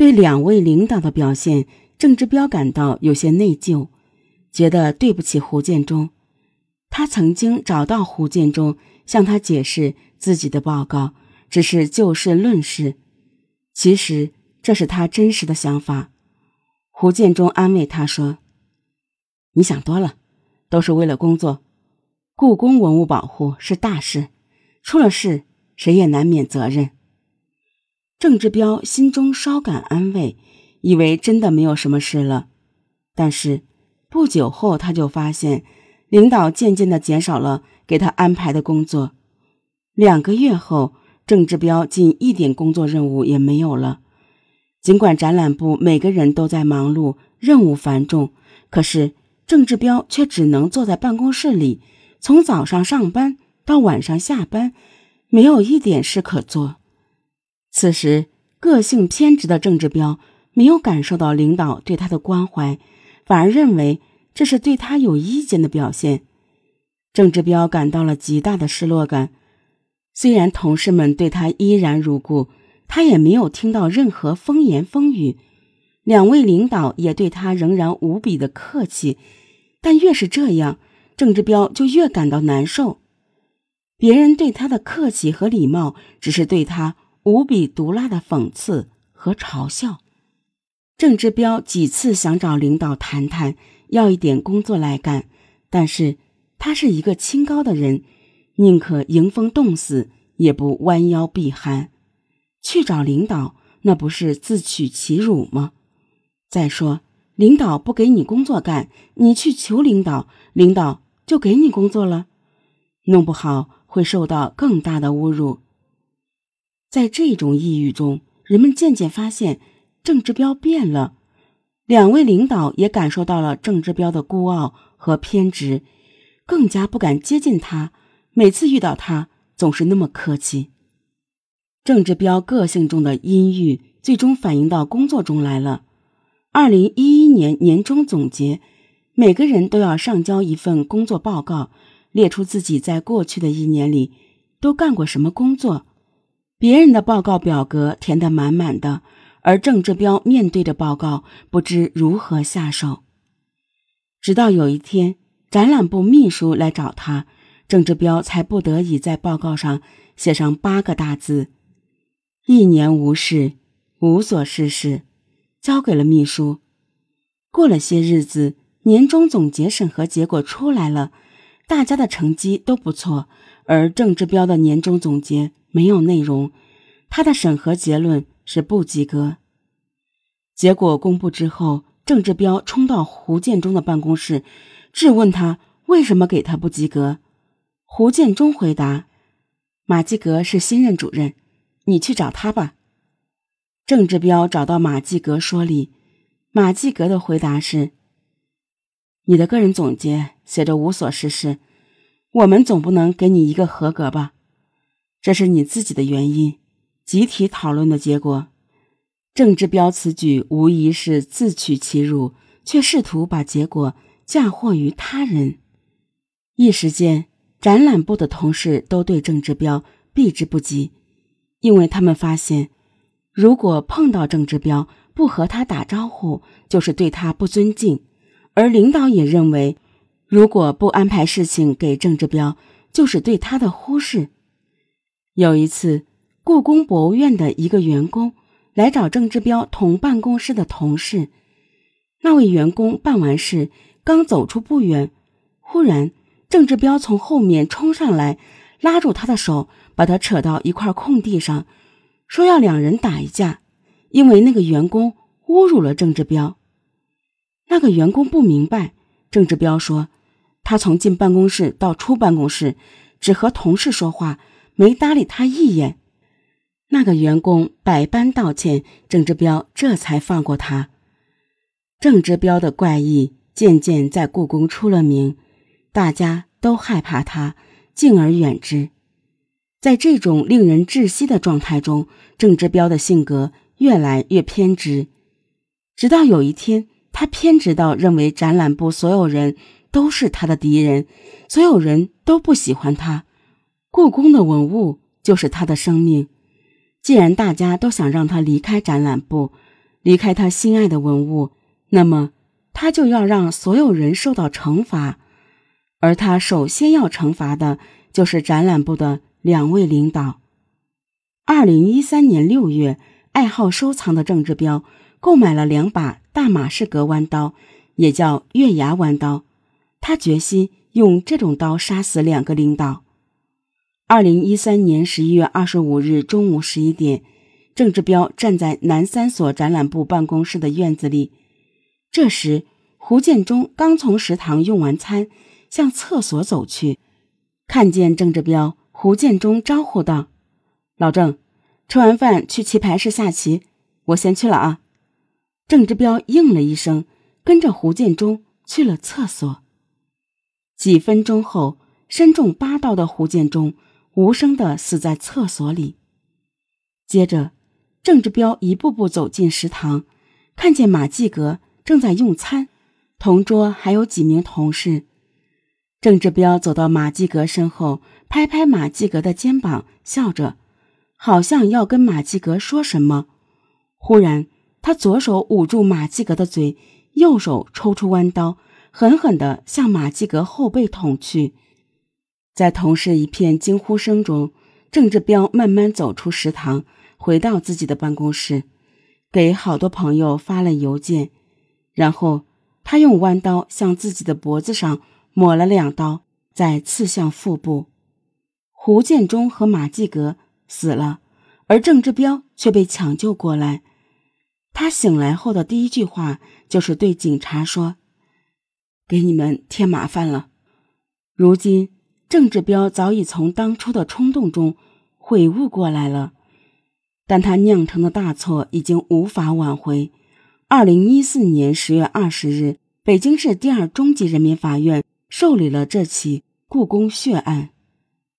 对两位领导的表现，郑志彪感到有些内疚，觉得对不起胡建中。他曾经找到胡建中，向他解释自己的报告只是就事论事，其实这是他真实的想法。胡建中安慰他说：“你想多了，都是为了工作。故宫文物保护是大事，出了事谁也难免责任。”郑志彪心中稍感安慰，以为真的没有什么事了。但是不久后，他就发现领导渐渐的减少了给他安排的工作。两个月后，郑志彪近一点工作任务也没有了。尽管展览部每个人都在忙碌，任务繁重，可是郑志彪却只能坐在办公室里，从早上上班到晚上下班，没有一点事可做。此时，个性偏执的郑志彪没有感受到领导对他的关怀，反而认为这是对他有意见的表现。郑志彪感到了极大的失落感。虽然同事们对他依然如故，他也没有听到任何风言风语，两位领导也对他仍然无比的客气。但越是这样，郑志彪就越感到难受。别人对他的客气和礼貌，只是对他。无比毒辣的讽刺和嘲笑，郑志彪几次想找领导谈谈，要一点工作来干，但是他是一个清高的人，宁可迎风冻死，也不弯腰避寒。去找领导，那不是自取其辱吗？再说，领导不给你工作干，你去求领导，领导就给你工作了，弄不好会受到更大的侮辱。在这种抑郁中，人们渐渐发现郑志彪变了。两位领导也感受到了郑志彪的孤傲和偏执，更加不敢接近他。每次遇到他，总是那么客气。郑志彪个性中的阴郁，最终反映到工作中来了。二零一一年年终总结，每个人都要上交一份工作报告，列出自己在过去的一年里都干过什么工作。别人的报告表格填得满满的，而郑志彪面对着报告，不知如何下手。直到有一天，展览部秘书来找他，郑志彪才不得已在报告上写上八个大字：“一年无事，无所事事”，交给了秘书。过了些日子，年终总结审核结果出来了，大家的成绩都不错，而郑志彪的年终总结。没有内容，他的审核结论是不及格。结果公布之后，郑志彪冲到胡建中的办公室，质问他为什么给他不及格。胡建中回答：“马继格是新任主任，你去找他吧。”郑志彪找到马继格说理，马继格的回答是：“你的个人总结写着无所事事，我们总不能给你一个合格吧？”这是你自己的原因，集体讨论的结果。郑志彪此举无疑是自取其辱，却试图把结果嫁祸于他人。一时间，展览部的同事都对郑志彪避之不及，因为他们发现，如果碰到郑志彪不和他打招呼，就是对他不尊敬；而领导也认为，如果不安排事情给郑志彪，就是对他的忽视。有一次，故宫博物院的一个员工来找郑志彪同办公室的同事。那位员工办完事，刚走出不远，忽然郑志彪从后面冲上来，拉住他的手，把他扯到一块空地上，说要两人打一架，因为那个员工侮辱了郑志彪。那个员工不明白，郑志彪说，他从进办公室到出办公室，只和同事说话。没搭理他一眼，那个员工百般道歉，郑志彪这才放过他。郑志彪的怪异渐渐在故宫出了名，大家都害怕他，敬而远之。在这种令人窒息的状态中，郑志彪的性格越来越偏执，直到有一天，他偏执到认为展览部所有人都是他的敌人，所有人都不喜欢他。故宫的文物就是他的生命，既然大家都想让他离开展览部，离开他心爱的文物，那么他就要让所有人受到惩罚，而他首先要惩罚的就是展览部的两位领导。二零一三年六月，爱好收藏的郑志彪购买了两把大马士革弯刀，也叫月牙弯刀，他决心用这种刀杀死两个领导。二零一三年十一月二十五日中午十一点。郑志彪站在南三所展览部办公室的院子里，这时胡建中刚从食堂用完餐，向厕所走去，看见郑志彪，胡建中招呼道：“老郑，吃完饭去棋牌室下棋，我先去了啊。”郑志彪应了一声，跟着胡建中去了厕所。几分钟后，身中八刀的胡建中无声地死在厕所里，接着。郑志彪一步步走进食堂，看见马继革正在用餐，同桌还有几名同事。郑志彪走到马继革身后，拍拍马继革的肩膀，笑着，好像要跟马继革说什么。忽然，他左手捂住马继革的嘴，右手抽出弯刀，狠狠地向马继革后背捅去。在同事一片惊呼声中，郑志彪慢慢走出食堂。回到自己的办公室，给好多朋友发了邮件，然后他用弯刀向自己的脖子上抹了两刀，再刺向腹部。胡建中和马继革死了，而郑志彪却被抢救过来。他醒来后的第一句话就是对警察说：“给你们添麻烦了。”如今，郑志彪早已从当初的冲动中悔悟过来了。但他酿成的大错已经无法挽回。二零一四年十月二十日，北京市第二中级人民法院受理了这起故宫血案。